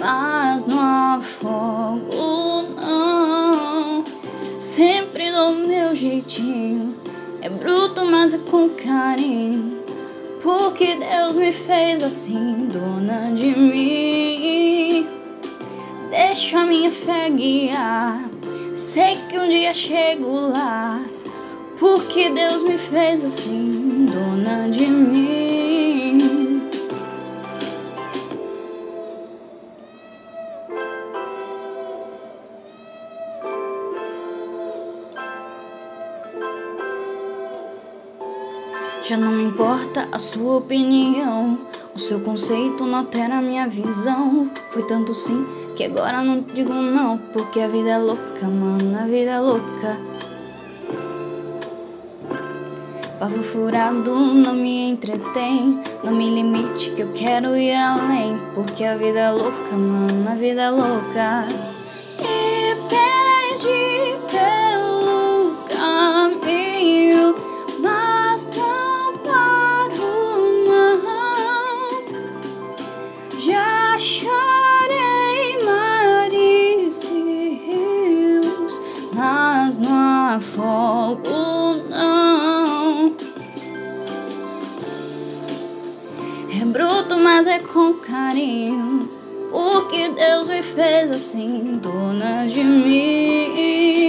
Mas não afogo, não. Sempre do meu jeitinho. É bruto, mas é com carinho. Porque Deus me fez assim, dona de mim. Deixa a minha fé guiar. Sei que um dia chego lá. Porque Deus me fez assim, dona de mim. Já não importa a sua opinião. O seu conceito não altera a minha visão. Foi tanto sim que agora não digo não. Porque a vida é louca, mano, a vida é louca. Pavo furado não me entretém. Não me limite que eu quero ir além. Porque a vida é louca, mano, a vida é louca. Afogo, não. É bruto, mas é com carinho. Porque Deus me fez assim, dona de mim.